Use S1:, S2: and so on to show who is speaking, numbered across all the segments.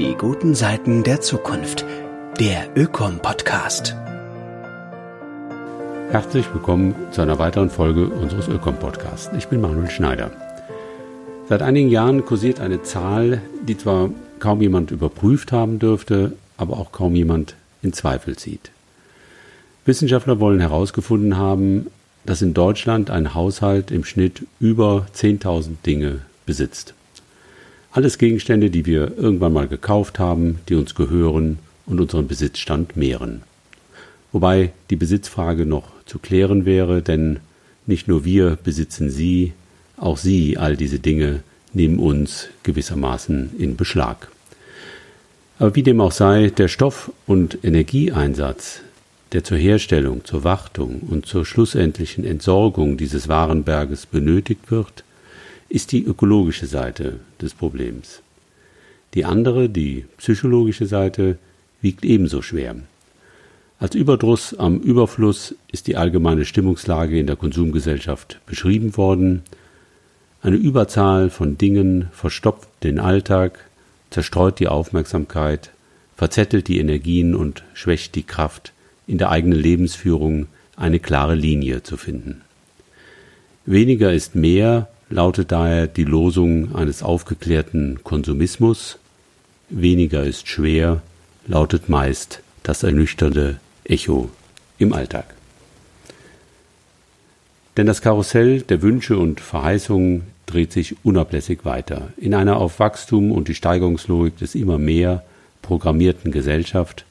S1: Die guten Seiten der Zukunft. Der Ökom-Podcast.
S2: Herzlich willkommen zu einer weiteren Folge unseres Ökom-Podcasts. Ich bin Manuel Schneider. Seit einigen Jahren kursiert eine Zahl, die zwar kaum jemand überprüft haben dürfte, aber auch kaum jemand in Zweifel zieht. Wissenschaftler wollen herausgefunden haben, dass in Deutschland ein Haushalt im Schnitt über 10.000 Dinge besitzt. Alles Gegenstände, die wir irgendwann mal gekauft haben, die uns gehören und unseren Besitzstand mehren. Wobei die Besitzfrage noch zu klären wäre, denn nicht nur wir besitzen sie, auch sie, all diese Dinge, nehmen uns gewissermaßen in Beschlag. Aber wie dem auch sei, der Stoff- und Energieeinsatz, der zur Herstellung, zur Wartung und zur schlussendlichen Entsorgung dieses Warenberges benötigt wird, ist die ökologische Seite des Problems. Die andere, die psychologische Seite, wiegt ebenso schwer. Als Überdruss am Überfluss ist die allgemeine Stimmungslage in der Konsumgesellschaft beschrieben worden. Eine Überzahl von Dingen verstopft den Alltag, zerstreut die Aufmerksamkeit, verzettelt die Energien und schwächt die Kraft, in der eigenen Lebensführung eine klare Linie zu finden. Weniger ist mehr lautet daher die Losung eines aufgeklärten Konsumismus. Weniger ist schwer lautet meist das ernüchternde Echo im Alltag. Denn das Karussell der Wünsche und Verheißungen dreht sich unablässig weiter. In einer auf Wachstum und die Steigerungslogik des immer mehr programmierten Gesellschaft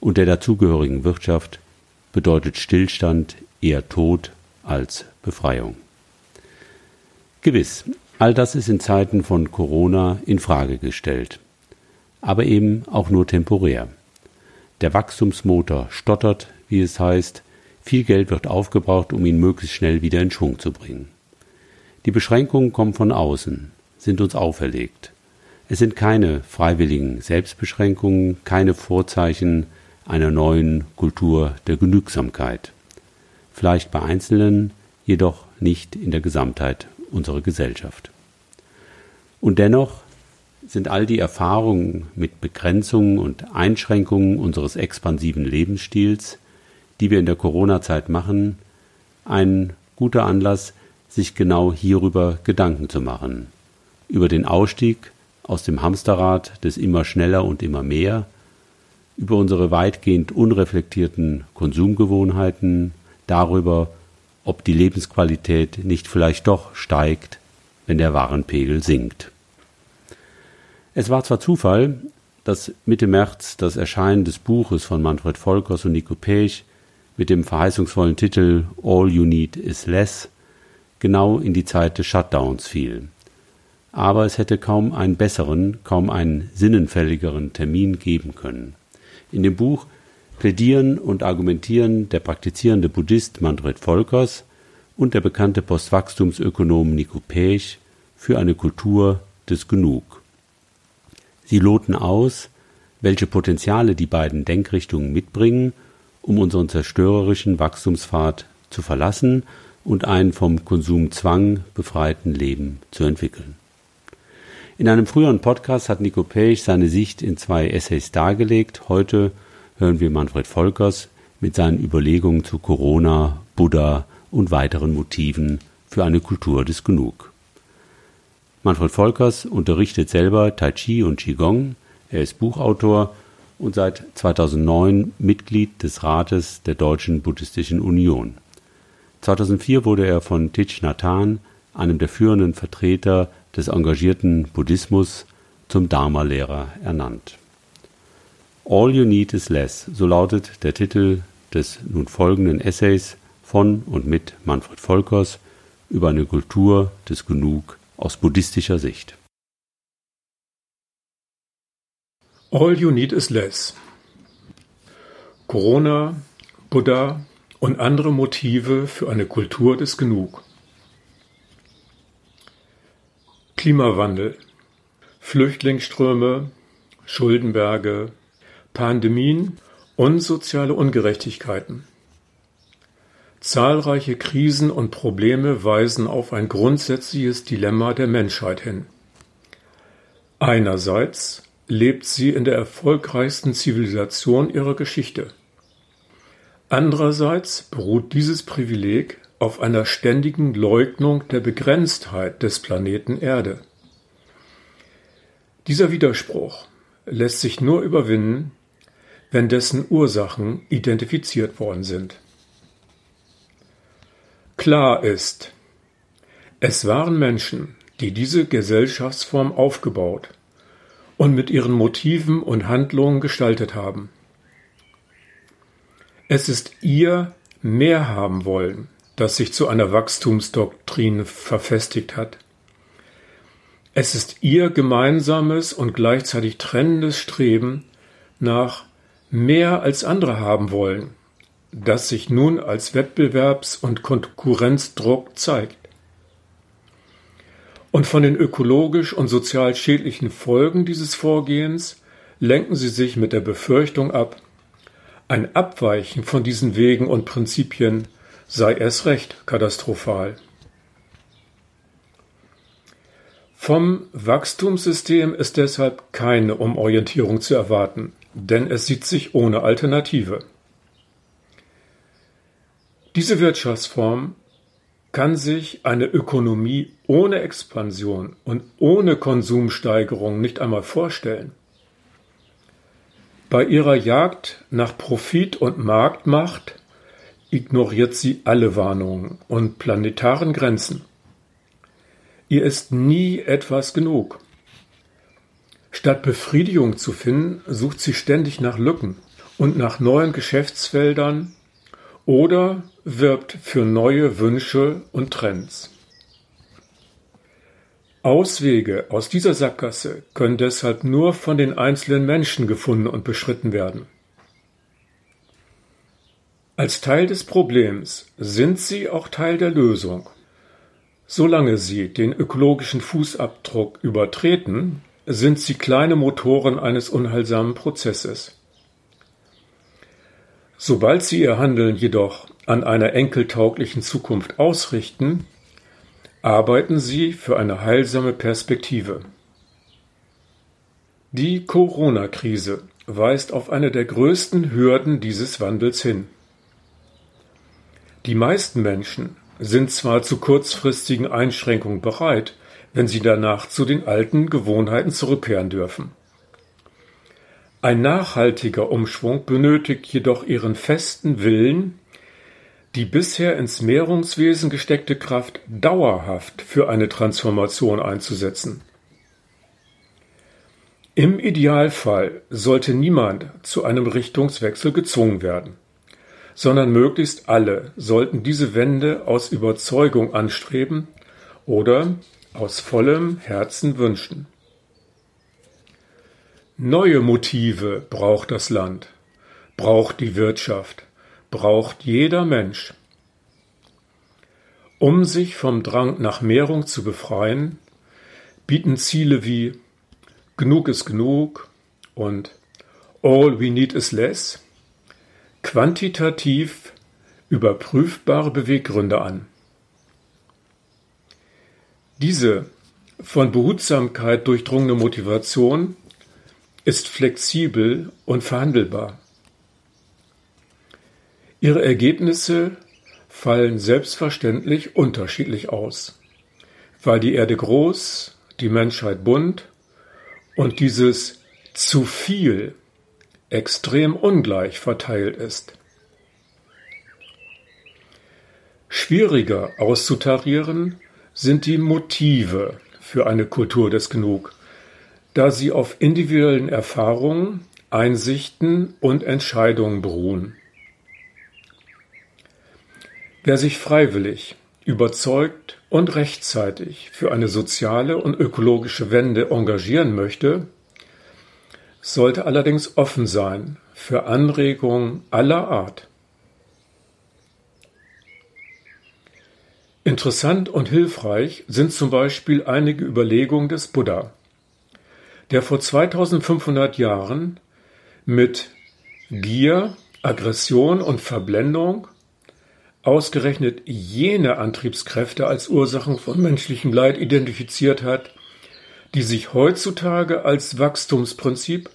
S2: und der dazugehörigen Wirtschaft bedeutet Stillstand eher Tod als Befreiung. Gewiss, all das ist in Zeiten von Corona in Frage gestellt, aber eben auch nur temporär. Der Wachstumsmotor stottert, wie es heißt, viel Geld wird aufgebraucht, um ihn möglichst schnell wieder in Schwung zu bringen. Die Beschränkungen kommen von außen, sind uns auferlegt. Es sind keine freiwilligen Selbstbeschränkungen, keine Vorzeichen einer neuen Kultur der Genügsamkeit. Vielleicht bei Einzelnen, jedoch nicht in der Gesamtheit unserer Gesellschaft. Und dennoch sind all die Erfahrungen mit Begrenzungen und Einschränkungen unseres expansiven Lebensstils, die wir in der Corona-Zeit machen, ein guter Anlass, sich genau hierüber Gedanken zu machen. Über den Ausstieg aus dem Hamsterrad des immer schneller und immer mehr, über unsere weitgehend unreflektierten Konsumgewohnheiten, darüber, ob die Lebensqualität nicht vielleicht doch steigt, wenn der Warenpegel sinkt. Es war zwar Zufall, dass Mitte März das Erscheinen des Buches von Manfred Volkers und Nico Pech mit dem verheißungsvollen Titel All You Need Is Less genau in die Zeit des Shutdowns fiel. Aber es hätte kaum einen besseren, kaum einen sinnenfälligeren Termin geben können. In dem Buch plädieren und argumentieren der praktizierende Buddhist Manfred Volkers und der bekannte Postwachstumsökonom Nico Pech für eine Kultur des Genug. Sie loten aus, welche Potenziale die beiden Denkrichtungen mitbringen, um unseren zerstörerischen Wachstumspfad zu verlassen und ein vom Konsumzwang befreiten Leben zu entwickeln. In einem früheren Podcast hat Nico Pech seine Sicht in zwei Essays dargelegt. Heute hören wir Manfred Volkers mit seinen Überlegungen zu Corona, Buddha und weiteren Motiven für eine Kultur des Genug. Manfred Volkers unterrichtet selber Tai Chi und Qigong, er ist Buchautor und seit 2009 Mitglied des Rates der Deutschen Buddhistischen Union. 2004 wurde er von Thich Nhat Hanh, einem der führenden Vertreter des engagierten Buddhismus, zum Dharma-Lehrer ernannt. All You Need Is Less, so lautet der Titel des nun folgenden Essays von und mit Manfred Volkers über eine Kultur des Genug aus buddhistischer Sicht.
S3: All You Need Is Less. Corona, Buddha und andere Motive für eine Kultur des Genug. Klimawandel, Flüchtlingsströme, Schuldenberge, Pandemien und soziale Ungerechtigkeiten. Zahlreiche Krisen und Probleme weisen auf ein grundsätzliches Dilemma der Menschheit hin. Einerseits lebt sie in der erfolgreichsten Zivilisation ihrer Geschichte. Andererseits beruht dieses Privileg auf einer ständigen Leugnung der Begrenztheit des Planeten Erde. Dieser Widerspruch lässt sich nur überwinden, wenn dessen Ursachen identifiziert worden sind. Klar ist, es waren Menschen, die diese Gesellschaftsform aufgebaut und mit ihren Motiven und Handlungen gestaltet haben. Es ist ihr mehr haben wollen, das sich zu einer Wachstumsdoktrin verfestigt hat. Es ist ihr gemeinsames und gleichzeitig trennendes Streben nach mehr als andere haben wollen, das sich nun als Wettbewerbs- und Konkurrenzdruck zeigt. Und von den ökologisch und sozial schädlichen Folgen dieses Vorgehens lenken sie sich mit der Befürchtung ab, ein Abweichen von diesen Wegen und Prinzipien sei erst recht katastrophal. Vom Wachstumssystem ist deshalb keine Umorientierung zu erwarten, denn es sieht sich ohne Alternative. Diese Wirtschaftsform kann sich eine Ökonomie ohne Expansion und ohne Konsumsteigerung nicht einmal vorstellen. Bei ihrer Jagd nach Profit und Marktmacht ignoriert sie alle Warnungen und planetaren Grenzen. Ihr ist nie etwas genug. Statt Befriedigung zu finden, sucht sie ständig nach Lücken und nach neuen Geschäftsfeldern oder wirbt für neue Wünsche und Trends. Auswege aus dieser Sackgasse können deshalb nur von den einzelnen Menschen gefunden und beschritten werden. Als Teil des Problems sind sie auch Teil der Lösung. Solange sie den ökologischen Fußabdruck übertreten, sind sie kleine Motoren eines unheilsamen Prozesses. Sobald sie ihr Handeln jedoch an einer enkeltauglichen Zukunft ausrichten, arbeiten sie für eine heilsame Perspektive. Die Corona-Krise weist auf eine der größten Hürden dieses Wandels hin. Die meisten Menschen sind zwar zu kurzfristigen Einschränkungen bereit, wenn sie danach zu den alten Gewohnheiten zurückkehren dürfen. Ein nachhaltiger Umschwung benötigt jedoch ihren festen Willen, die bisher ins Mehrungswesen gesteckte Kraft dauerhaft für eine Transformation einzusetzen. Im Idealfall sollte niemand zu einem Richtungswechsel gezwungen werden sondern möglichst alle sollten diese Wende aus Überzeugung anstreben oder aus vollem Herzen wünschen. Neue Motive braucht das Land, braucht die Wirtschaft, braucht jeder Mensch. Um sich vom Drang nach Mehrung zu befreien, bieten Ziele wie Genug ist genug und All we need is less quantitativ überprüfbare Beweggründe an. Diese von Behutsamkeit durchdrungene Motivation ist flexibel und verhandelbar. Ihre Ergebnisse fallen selbstverständlich unterschiedlich aus, weil die Erde groß, die Menschheit bunt und dieses zu viel extrem ungleich verteilt ist. Schwieriger auszutarieren sind die Motive für eine Kultur des Genug, da sie auf individuellen Erfahrungen, Einsichten und Entscheidungen beruhen. Wer sich freiwillig, überzeugt und rechtzeitig für eine soziale und ökologische Wende engagieren möchte, sollte allerdings offen sein für Anregungen aller Art. Interessant und hilfreich sind zum Beispiel einige Überlegungen des Buddha, der vor 2500 Jahren mit Gier, Aggression und Verblendung ausgerechnet jene Antriebskräfte als Ursachen von menschlichem Leid identifiziert hat, die sich heutzutage als Wachstumsprinzip,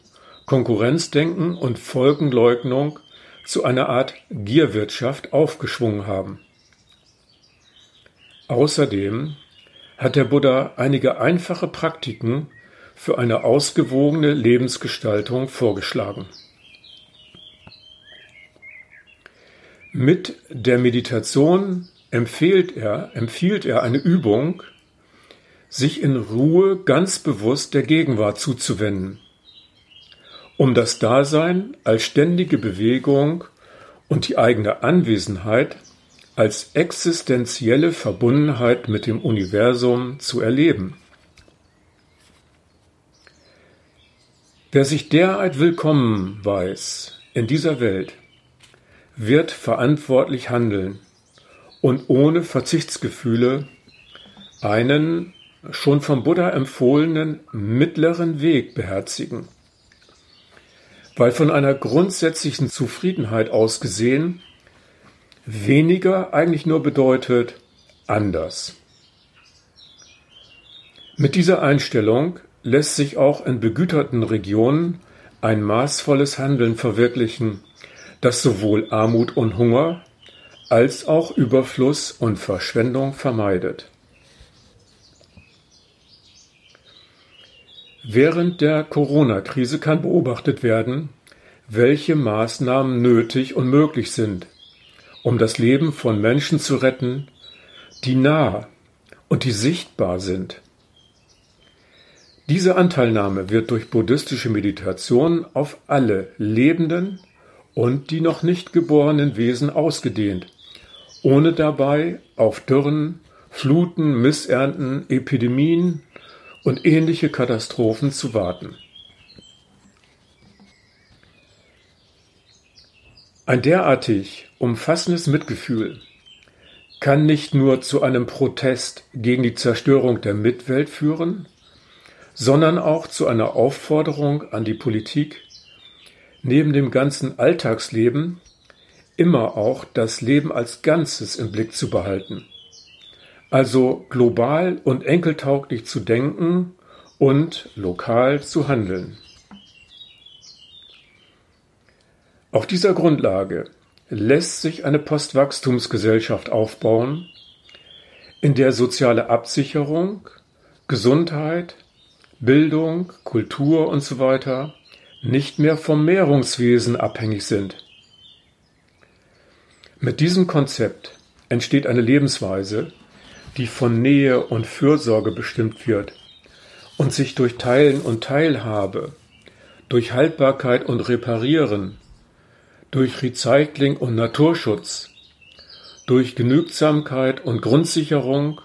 S3: Konkurrenzdenken und Folgenleugnung zu einer Art Gierwirtschaft aufgeschwungen haben. Außerdem hat der Buddha einige einfache Praktiken für eine ausgewogene Lebensgestaltung vorgeschlagen. Mit der Meditation empfiehlt er, empfiehlt er eine Übung, sich in Ruhe ganz bewusst der Gegenwart zuzuwenden, um das Dasein als ständige Bewegung und die eigene Anwesenheit als existenzielle Verbundenheit mit dem Universum zu erleben. Wer sich derart willkommen weiß in dieser Welt, wird verantwortlich handeln und ohne Verzichtsgefühle einen schon vom Buddha empfohlenen mittleren Weg beherzigen. Weil von einer grundsätzlichen Zufriedenheit aus gesehen weniger eigentlich nur bedeutet anders. Mit dieser Einstellung lässt sich auch in begüterten Regionen ein maßvolles Handeln verwirklichen, das sowohl Armut und Hunger als auch Überfluss und Verschwendung vermeidet. Während der Corona-Krise kann beobachtet werden, welche Maßnahmen nötig und möglich sind, um das Leben von Menschen zu retten, die nah und die sichtbar sind. Diese Anteilnahme wird durch buddhistische Meditation auf alle lebenden und die noch nicht geborenen Wesen ausgedehnt, ohne dabei auf Dürren, Fluten, Missernten, Epidemien und ähnliche Katastrophen zu warten. Ein derartig umfassendes Mitgefühl kann nicht nur zu einem Protest gegen die Zerstörung der Mitwelt führen, sondern auch zu einer Aufforderung an die Politik, neben dem ganzen Alltagsleben immer auch das Leben als Ganzes im Blick zu behalten. Also global und enkeltauglich zu denken und lokal zu handeln. Auf dieser Grundlage lässt sich eine Postwachstumsgesellschaft aufbauen, in der soziale Absicherung, Gesundheit, Bildung, Kultur usw. So nicht mehr vom Mehrungswesen abhängig sind. Mit diesem Konzept entsteht eine Lebensweise, die von Nähe und Fürsorge bestimmt wird und sich durch Teilen und Teilhabe, durch Haltbarkeit und Reparieren, durch Recycling und Naturschutz, durch Genügsamkeit und Grundsicherung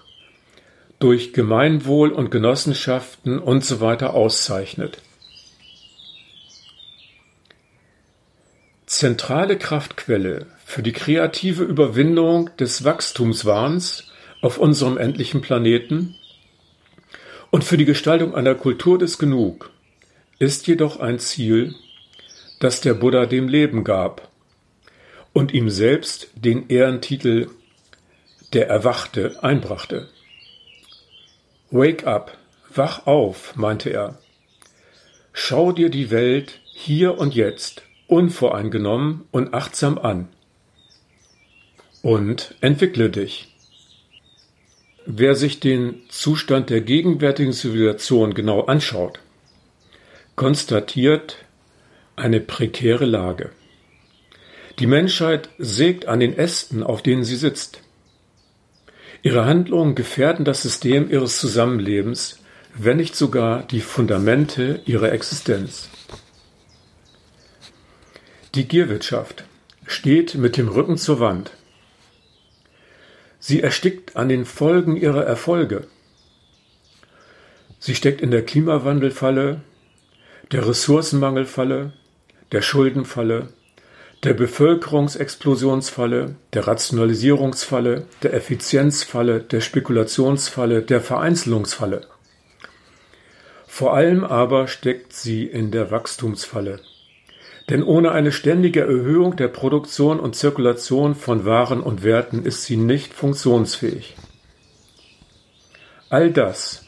S3: durch Gemeinwohl und Genossenschaften usw. So auszeichnet. Zentrale Kraftquelle für die kreative Überwindung des Wachstumswahns auf unserem endlichen Planeten und für die Gestaltung einer Kultur des Genug ist jedoch ein Ziel, das der Buddha dem Leben gab und ihm selbst den Ehrentitel der Erwachte einbrachte. Wake up, wach auf, meinte er. Schau dir die Welt hier und jetzt unvoreingenommen und achtsam an. Und entwickle dich. Wer sich den Zustand der gegenwärtigen Zivilisation genau anschaut, konstatiert eine prekäre Lage. Die Menschheit sägt an den Ästen, auf denen sie sitzt. Ihre Handlungen gefährden das System ihres Zusammenlebens, wenn nicht sogar die Fundamente ihrer Existenz. Die Gierwirtschaft steht mit dem Rücken zur Wand. Sie erstickt an den Folgen ihrer Erfolge. Sie steckt in der Klimawandelfalle, der Ressourcenmangelfalle, der Schuldenfalle, der Bevölkerungsexplosionsfalle, der Rationalisierungsfalle, der Effizienzfalle, der Spekulationsfalle, der Vereinzelungsfalle. Vor allem aber steckt sie in der Wachstumsfalle. Denn ohne eine ständige Erhöhung der Produktion und Zirkulation von Waren und Werten ist sie nicht funktionsfähig. All das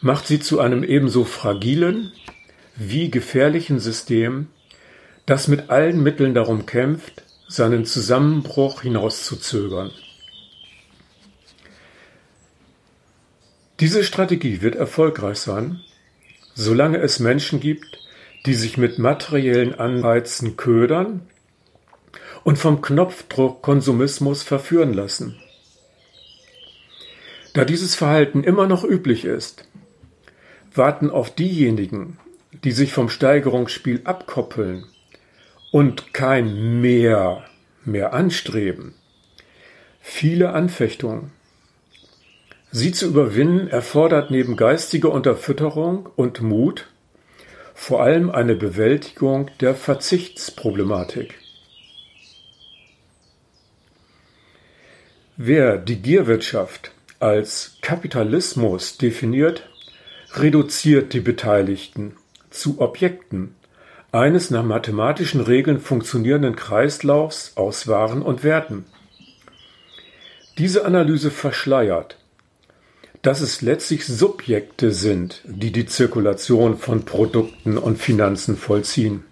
S3: macht sie zu einem ebenso fragilen wie gefährlichen System, das mit allen Mitteln darum kämpft, seinen Zusammenbruch hinauszuzögern. Diese Strategie wird erfolgreich sein, solange es Menschen gibt, die sich mit materiellen Anreizen ködern und vom Knopfdruck Konsumismus verführen lassen. Da dieses Verhalten immer noch üblich ist, warten auf diejenigen, die sich vom Steigerungsspiel abkoppeln und kein Mehr mehr anstreben, viele Anfechtungen. Sie zu überwinden erfordert neben geistiger Unterfütterung und Mut vor allem eine Bewältigung der Verzichtsproblematik. Wer die Gierwirtschaft als Kapitalismus definiert, reduziert die Beteiligten zu Objekten eines nach mathematischen Regeln funktionierenden Kreislaufs aus Waren und Werten. Diese Analyse verschleiert, dass es letztlich Subjekte sind, die die Zirkulation von Produkten und Finanzen vollziehen.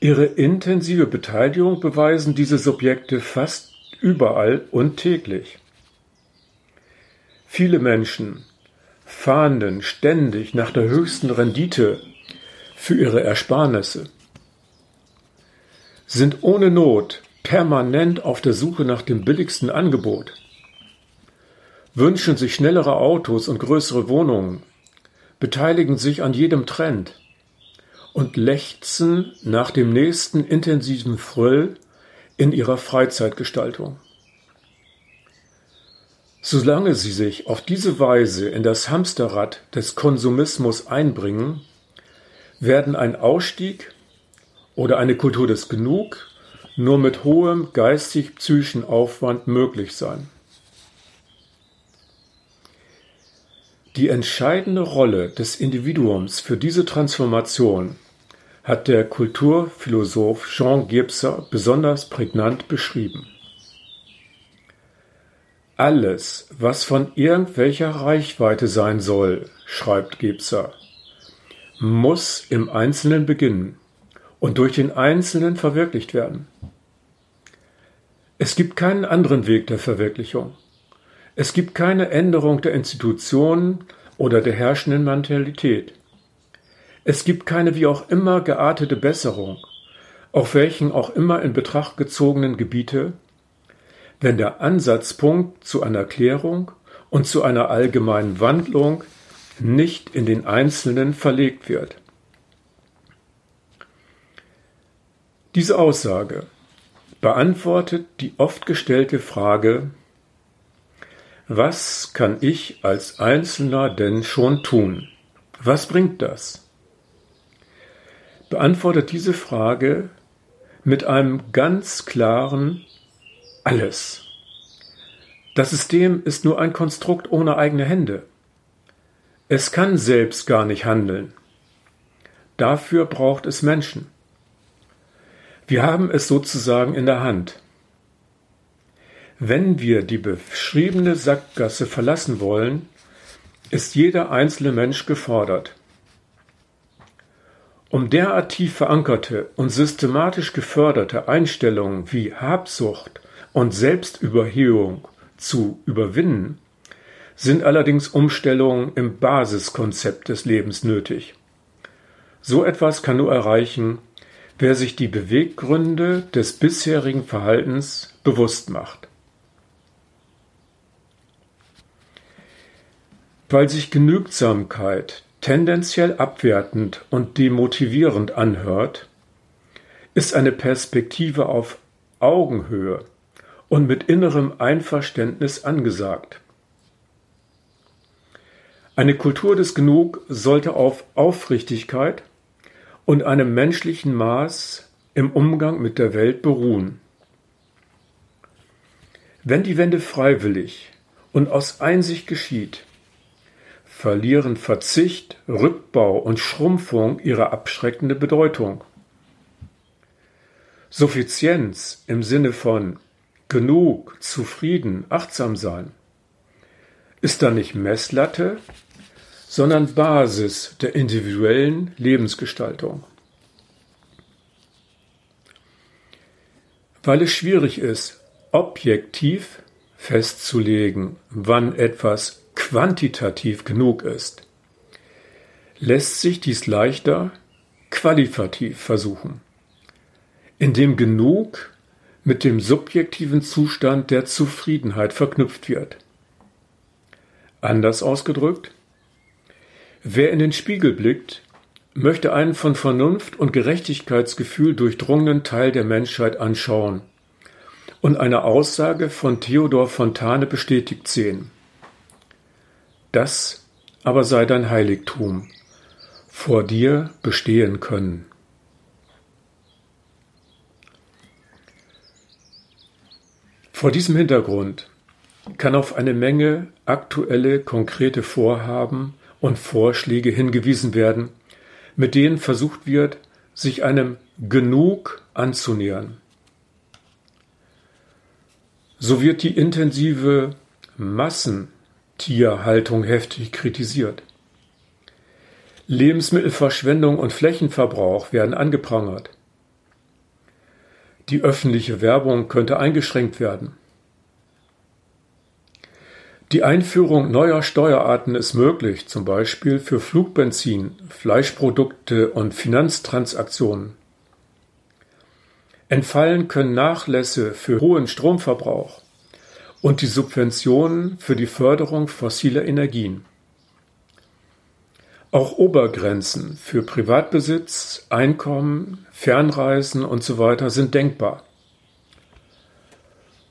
S3: Ihre intensive Beteiligung beweisen diese Subjekte fast überall und täglich. Viele Menschen fahnden ständig nach der höchsten Rendite für ihre Ersparnisse, sind ohne Not permanent auf der Suche nach dem billigsten Angebot, wünschen sich schnellere Autos und größere Wohnungen, beteiligen sich an jedem Trend und lechzen nach dem nächsten intensiven Fröll in ihrer Freizeitgestaltung. Solange sie sich auf diese Weise in das Hamsterrad des Konsumismus einbringen, werden ein Ausstieg oder eine Kultur des Genug nur mit hohem geistig-psychischen Aufwand möglich sein. Die entscheidende Rolle des Individuums für diese Transformation hat der Kulturphilosoph Jean Gebser besonders prägnant beschrieben. Alles, was von irgendwelcher Reichweite sein soll, schreibt Gebser, muss im Einzelnen beginnen und durch den Einzelnen verwirklicht werden. Es gibt keinen anderen Weg der Verwirklichung. Es gibt keine Änderung der Institutionen oder der herrschenden Mentalität. Es gibt keine wie auch immer geartete Besserung, auf welchen auch immer in Betracht gezogenen Gebiete wenn der Ansatzpunkt zu einer Klärung und zu einer allgemeinen Wandlung nicht in den Einzelnen verlegt wird. Diese Aussage beantwortet die oft gestellte Frage, was kann ich als Einzelner denn schon tun? Was bringt das? Beantwortet diese Frage mit einem ganz klaren alles. Das System ist nur ein Konstrukt ohne eigene Hände. Es kann selbst gar nicht handeln. Dafür braucht es Menschen. Wir haben es sozusagen in der Hand. Wenn wir die beschriebene Sackgasse verlassen wollen, ist jeder einzelne Mensch gefordert. Um derart tief verankerte und systematisch geförderte Einstellungen wie Habsucht und Selbstüberhöhung zu überwinden, sind allerdings Umstellungen im Basiskonzept des Lebens nötig. So etwas kann nur erreichen, wer sich die Beweggründe des bisherigen Verhaltens bewusst macht. Weil sich Genügsamkeit tendenziell abwertend und demotivierend anhört, ist eine Perspektive auf Augenhöhe und mit innerem Einverständnis angesagt. Eine Kultur des Genug sollte auf Aufrichtigkeit und einem menschlichen Maß im Umgang mit der Welt beruhen. Wenn die Wende freiwillig und aus Einsicht geschieht, verlieren Verzicht, Rückbau und Schrumpfung ihre abschreckende Bedeutung. Suffizienz im Sinne von genug, zufrieden, achtsam sein, ist dann nicht Messlatte, sondern Basis der individuellen Lebensgestaltung. Weil es schwierig ist, objektiv festzulegen, wann etwas quantitativ genug ist, lässt sich dies leichter qualitativ versuchen, indem genug mit dem subjektiven Zustand der Zufriedenheit verknüpft wird. Anders ausgedrückt, wer in den Spiegel blickt, möchte einen von Vernunft und Gerechtigkeitsgefühl durchdrungenen Teil der Menschheit anschauen und eine Aussage von Theodor Fontane bestätigt sehen. Das aber sei dein Heiligtum, vor dir bestehen können. Vor diesem Hintergrund kann auf eine Menge aktuelle, konkrete Vorhaben und Vorschläge hingewiesen werden, mit denen versucht wird, sich einem Genug anzunähern. So wird die intensive Massentierhaltung heftig kritisiert. Lebensmittelverschwendung und Flächenverbrauch werden angeprangert. Die öffentliche Werbung könnte eingeschränkt werden. Die Einführung neuer Steuerarten ist möglich, zum Beispiel für Flugbenzin, Fleischprodukte und Finanztransaktionen. Entfallen können Nachlässe für hohen Stromverbrauch und die Subventionen für die Förderung fossiler Energien. Auch Obergrenzen für Privatbesitz, Einkommen, Fernreisen usw. So sind denkbar.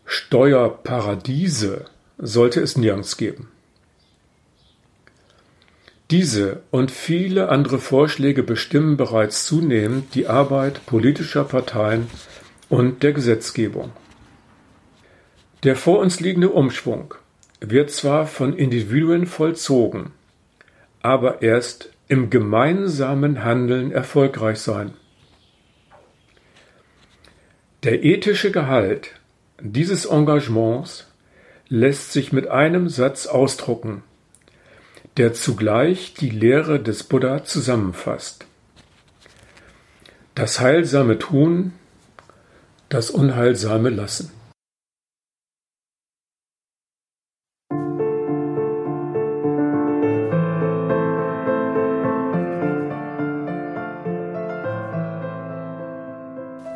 S3: Steuerparadiese sollte es nirgends geben. Diese und viele andere Vorschläge bestimmen bereits zunehmend die Arbeit politischer Parteien und der Gesetzgebung. Der vor uns liegende Umschwung wird zwar von Individuen vollzogen, aber erst im gemeinsamen Handeln erfolgreich sein. Der ethische Gehalt dieses Engagements lässt sich mit einem Satz ausdrucken, der zugleich die Lehre des Buddha zusammenfasst. Das heilsame Tun, das Unheilsame lassen.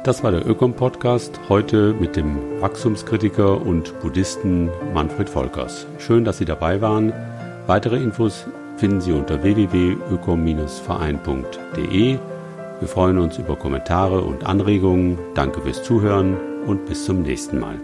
S2: Das war der Ökom-Podcast, heute mit dem Wachstumskritiker und Buddhisten Manfred Volkers. Schön, dass Sie dabei waren. Weitere Infos finden Sie unter www.ökom-verein.de. Wir freuen uns über Kommentare und Anregungen. Danke fürs Zuhören und bis zum nächsten Mal.